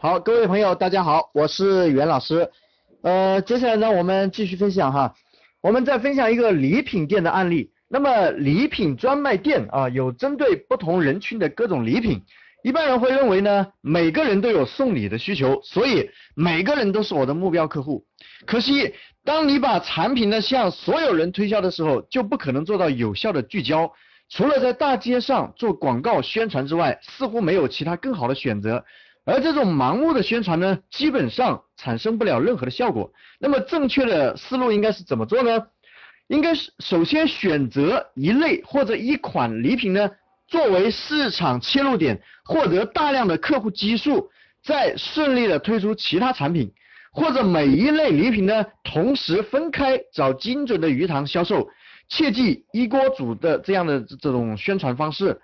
好，各位朋友，大家好，我是袁老师。呃，接下来呢，我们继续分享哈，我们再分享一个礼品店的案例。那么礼品专卖店啊，有针对不同人群的各种礼品。一般人会认为呢，每个人都有送礼的需求，所以每个人都是我的目标客户。可惜，当你把产品呢向所有人推销的时候，就不可能做到有效的聚焦。除了在大街上做广告宣传之外，似乎没有其他更好的选择。而这种盲目的宣传呢，基本上产生不了任何的效果。那么正确的思路应该是怎么做呢？应该是首先选择一类或者一款礼品呢，作为市场切入点，获得大量的客户基数，再顺利的推出其他产品，或者每一类礼品呢，同时分开找精准的鱼塘销售。切记一锅煮的这样的这种宣传方式。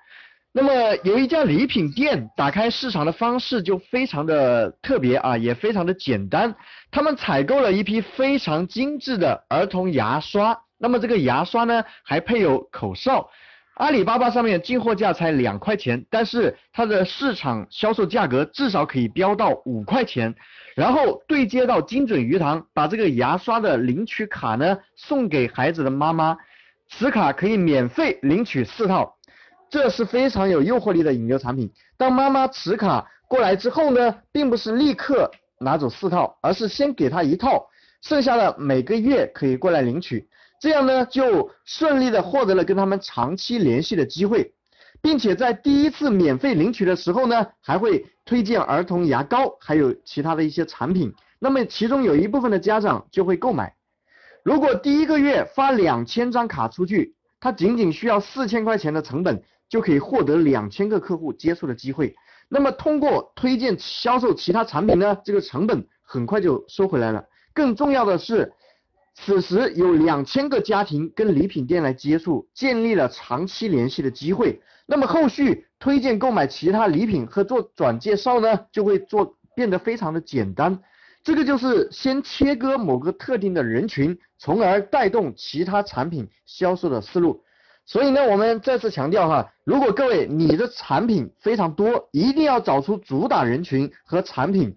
那么有一家礼品店打开市场的方式就非常的特别啊，也非常的简单。他们采购了一批非常精致的儿童牙刷，那么这个牙刷呢还配有口哨。阿里巴巴上面进货价才两块钱，但是它的市场销售价格至少可以飙到五块钱。然后对接到精准鱼塘，把这个牙刷的领取卡呢送给孩子的妈妈。此卡可以免费领取四套，这是非常有诱惑力的引流产品。当妈妈持卡过来之后呢，并不是立刻拿走四套，而是先给她一套，剩下的每个月可以过来领取，这样呢就顺利的获得了跟他们长期联系的机会，并且在第一次免费领取的时候呢，还会推荐儿童牙膏，还有其他的一些产品，那么其中有一部分的家长就会购买。如果第一个月发两千张卡出去，他仅仅需要四千块钱的成本，就可以获得两千个客户接触的机会。那么通过推荐销售其他产品呢，这个成本很快就收回来了。更重要的是，此时有两千个家庭跟礼品店来接触，建立了长期联系的机会。那么后续推荐购买其他礼品和做转介绍呢，就会做变得非常的简单。这个就是先切割某个特定的人群，从而带动其他产品销售的思路。所以呢，我们再次强调哈，如果各位你的产品非常多，一定要找出主打人群和产品，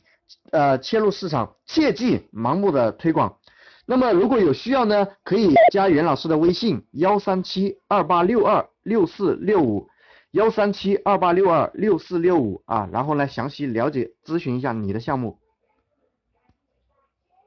呃，切入市场，切忌盲目的推广。那么如果有需要呢，可以加袁老师的微信幺三七二八六二六四六五幺三七二八六二六四六五啊，然后呢详细了解咨询一下你的项目。